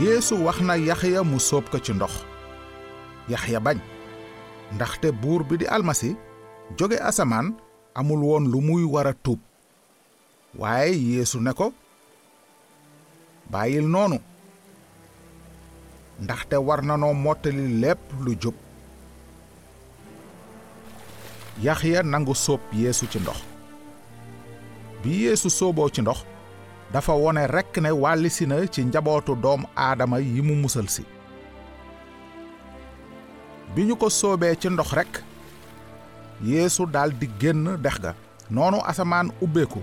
yeesu wax na yaxya mu sóob ko ci ndox. Yaxya bañ. Ndaxte buur bi di almasi jóge asamaan amul woon lu muy war a tuub. Waaye yeesu ne ko bàyyil noonu. Ndaxte war nanoo mottali lépp lu jub. Yaxya nangu sóob yeesu ci ndox. Bi yeesu sóoboo ci ndox dafa wone rekk ne wàllisi na ci njabootu doom aadama yi mu musal si. Bi ñu ko soobee ci ndox rekk yeesu daldi génn dex ga. Noonu asamaan ubbeeku.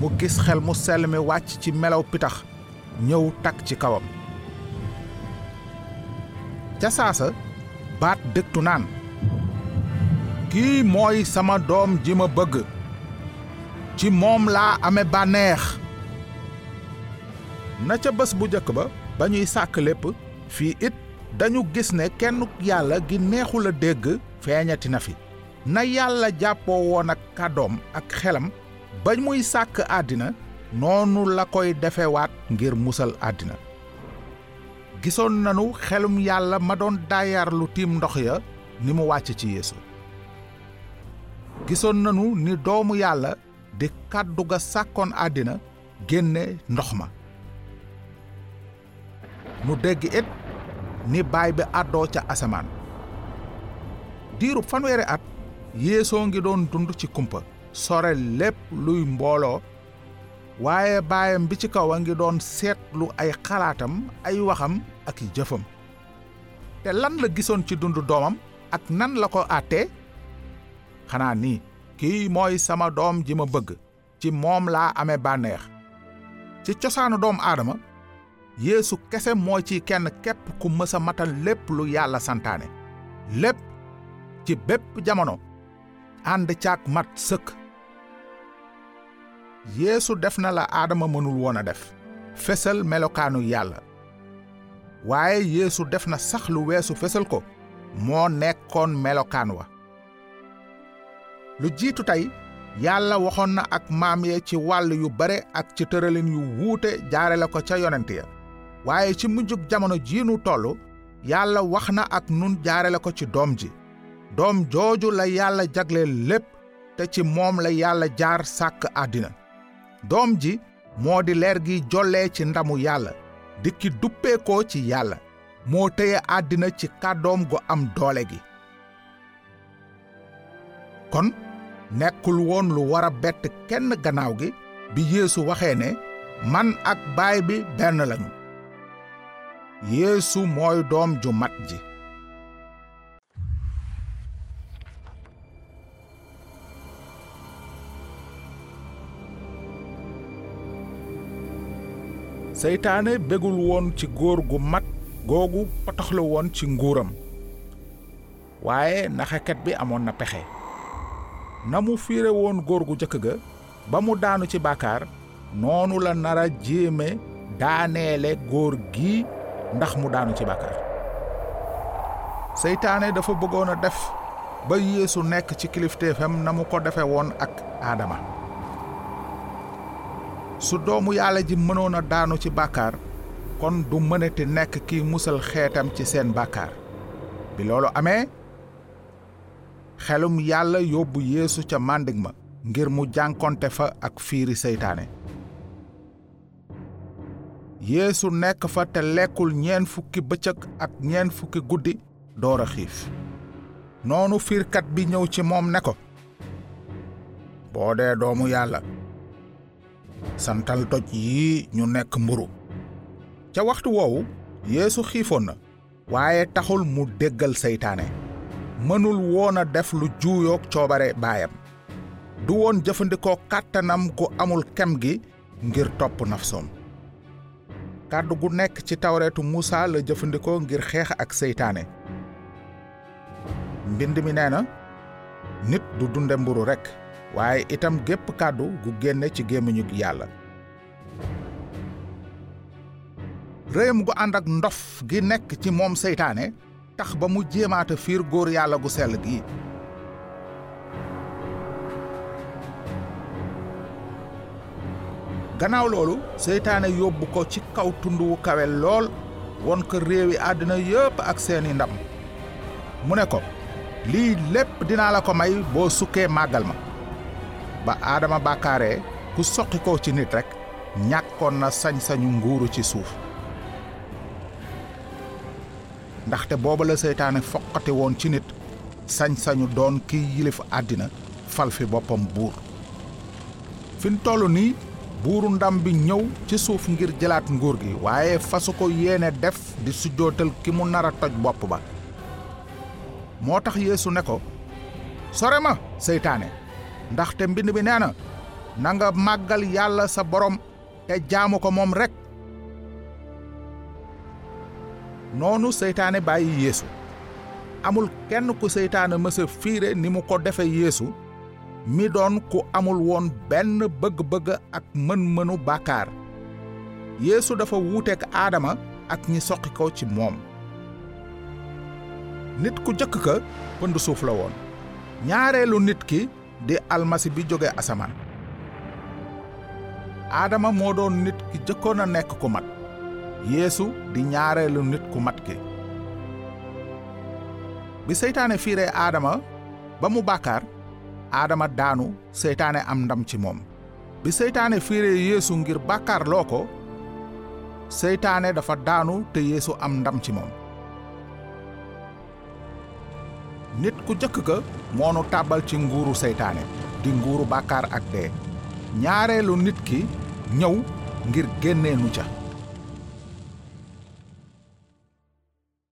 Mu gis xel mu sell mi wàcc ci melaw pitax ñëw tak ci kawam. Ca saasa baat dëgtu naan kii mooy sama doom ji ma ci moom laa ame bànneex. Na ca bés bu jëkk ba ba ñuy sàkk lépp fii it dañu gis ne kenn yàlla gi neexul a dégg feeñati na fi. Na yàlla jàppoo woon ak kàddoom ak xelam ba muy sàkk àddina noonu la koy defewaat ngir musal àddina. Gisoon nanu xelum yàlla ma doon daayar lu tiim ndox ya ni mu wàcc ci yeesu. Gisoon nanu ni doomu yàlla di kàddu ga sàkkoon àddina génne ndox ma. Nu dégg it ni baay bi àddoo ca asamaan. Diirub fanweeri at yeesoo ngi doon dund ci kumpa sore lépp luy mbooloo waaye baayam bi ci kaw a ngi doon seetlu ay xalaatam ay waxam ak jëfam. Te lan la gisoon ci dund doomam ak nan la ko àttee? Xanaa nii kii mooy sama doom ji ma bëgg ci moom laa amee bànneex. Ci cosaanu doom aadama yeesu kese mooy ci kenn képp ku mës matal lépp lu yàlla santaane. Lépp ci bépp jamono ànd caak mat sëkk. Yeesu def na la aadama mënul woon a def. Fesal melokaanu yàlla. Waaye yeesu def na sax lu weesu fesal ko. Moo nekkoon melokaan wa lu jiitu tey yàlla waxoon na ak maam ya ci wàll yu bare ak ci tëralin yu wuute jaare la ko ca yonent ya. Waaye ci mujjug jamono jiinu toll yàlla wax na ak nun jaare la ko ci doom ji. Doom jooju la yàlla jagleel lépp te ci moom la yàlla jaar sàkk àddina. Doom ji moo di leer gi jollee ci ndamu yàlla dikki duppeekoo ci yàlla moo téye àddina ci kàddoom gu am doole gi kon nekkul woon lu war a bett kenn gannaaw gi bi yeesu waxee ne man ak baay bi benn lañu. Yeesu mooy doom ju mat ji. Seytaane ci góor gu mat googu potoxlu woon ci nguuram. Waaye naxakat bi amoon na pexe. Na mu fiire woon góor gu jëkk ga ba mu daanu ci bàkkaar noonu la nara jéeme daaneele góor gi ndax mu daanu ci bàkkaar. Seytaane dafa bëggoon a def ba yeesu nekk ci kilifteefam na mu ko defe woon ak aadama su doomu yàlla ji mënoon a daanu ci bàkkaar kon du mënati nekk kiy musal xeetam ci seen bàkkaar. Bi loolu amee xelum yàlla yóbbu yeesu ca màndig ma ngir mu jànkonte fa ak fiiri seytaane. Yeesu nekk fa te lekkul ñeen fukki bëccëg ak ñeen fukki guddi door a xiif. Noonu fiirkat bi ñëw ci moom ne ko boo dee doomu yàlla santal doj yii ñu nekk mburu. Ca waxtu woowu yeesu xiifoon na waaye taxul mu déggal seytaane mënul woon a def lu juuyoog coobare baayam. Du woon jëfandikoo kàttanam gu amul kem gi ngir topp nafsoom. Kàddu gu nekk ci tawreetu Muusa la jëfandikoo ngir xeex ak seytaane. Mbind mi nee na nit du dunde mburu rekk waaye itam gépp kàddu gu génne ci gémmiñu yàlla. Réyam gu ànd ak ndof gi nekk ci moom seytaane tax ba mu jéemaata fiir góor yàlla gu sell gi. Gannaaw loolu seytaane yóbbu ko ci kaw tund wu kawe lool won ko réewi àddina yépp ak seeni ndam. Mu ne ko lii lépp dinaa la ko may boo sukkee màggal ma. Ba aadama bàkkaaree ku soqi ko ci nit rek ñàkkoon na sañ-sañu nguuru ci suuf ndaxte booba la seytaane foqati woon ci nit sañ-sañu doon kiy yilif àddina fal fi boppam buur. Fin toll nii buuru ndam bi ñëw ci suuf ngir jëlaat nguur gi waaye fasu ko yéene def di sujjootal ki mu nar a toj bopp ba. Moo tax yeesu ne ko sore ma seytaane ndaxte mbind bi nee na na nga màggal yàlla sa borom te jaamu ko moom rek noonu seytaane bàyyi yeesu amul kenn ku seytaane mësa fiire ni mu ko defe yeesu mi doon ku amul woon benn bëgg-bëgg ak mën-mënu bàkkaar. Yeesu dafa wuuteek aadama ak ñi soqi ko ci moom. Nit ku jëkk ka pënd suuf la woon. Ñaareelu nit ki di almasi bi jóge asamaan. Aadama moo doon nit ki jëkkoon a nekk ku mat yeesu di ñaareelu nit ku mat ki bi seytaane fiiree aadama ba mu bàkkaar aadama daanu seytaane am ndam ci moom bi seytaane fiiree yeesu ngir bàkkaar loo ko seytaane dafa daanu te yeesu am ndam ci moom nit ku jëkk ka moonu tàbbal ci nguuru seytaane di nguuru bàkkaar ak dee ñaareelu nit ki ñëw ngir génnee nu ca